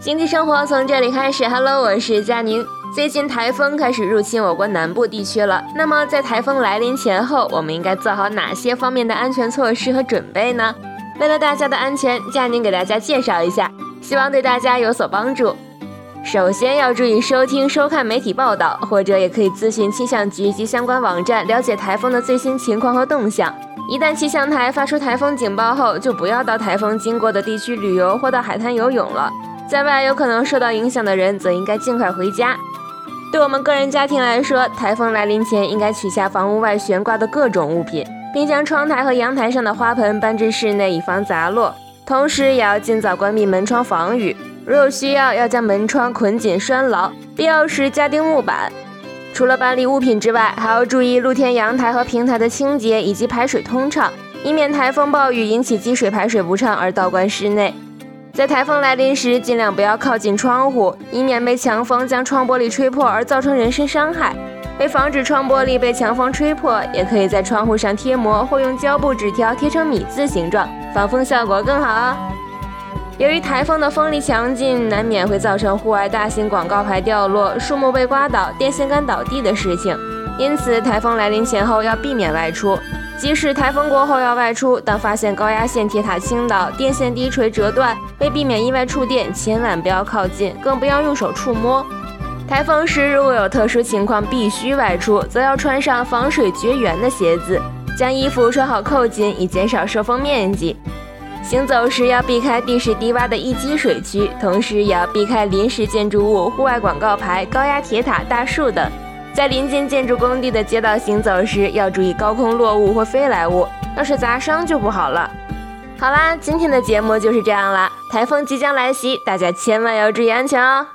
经济生活从这里开始。Hello，我是佳宁。最近台风开始入侵我国南部地区了。那么在台风来临前后，我们应该做好哪些方面的安全措施和准备呢？为了大家的安全，佳宁给大家介绍一下，希望对大家有所帮助。首先要注意收听、收看媒体报道，或者也可以咨询气象局及相关网站了解台风的最新情况和动向。一旦气象台发出台风警报后，就不要到台风经过的地区旅游或到海滩游泳了。在外有可能受到影响的人，则应该尽快回家。对我们个人家庭来说，台风来临前应该取下房屋外悬挂的各种物品，并将窗台和阳台上的花盆搬至室内，以防砸落。同时，也要尽早关闭门窗防雨。如有需要，要将门窗捆紧拴牢，必要时加钉木板。除了搬离物品之外，还要注意露天阳台和平台的清洁以及排水通畅，以免台风暴雨引起积水排水不畅而倒灌室内。在台风来临时，尽量不要靠近窗户，以免被强风将窗玻璃吹破而造成人身伤害。为防止窗玻璃被强风吹破，也可以在窗户上贴膜或用胶布纸条贴成米字形状，防风效果更好哦。由于台风的风力强劲，难免会造成户外大型广告牌掉落、树木被刮倒、电线杆倒地的事情，因此台风来临前后要避免外出。即使台风过后要外出，当发现高压线铁塔倾倒、电线低垂折断，为避免意外触电，千万不要靠近，更不要用手触摸。台风时如果有特殊情况必须外出，则要穿上防水绝缘的鞋子，将衣服穿好扣紧，以减少受风面积。行走时要避开地势低洼的易积水区，同时也要避开临时建筑物、户外广告牌、高压铁塔、大树等。在临近建筑工地的街道行走时，要注意高空落物或飞来物，要是砸伤就不好了。好啦，今天的节目就是这样啦。台风即将来袭，大家千万要注意安全哦。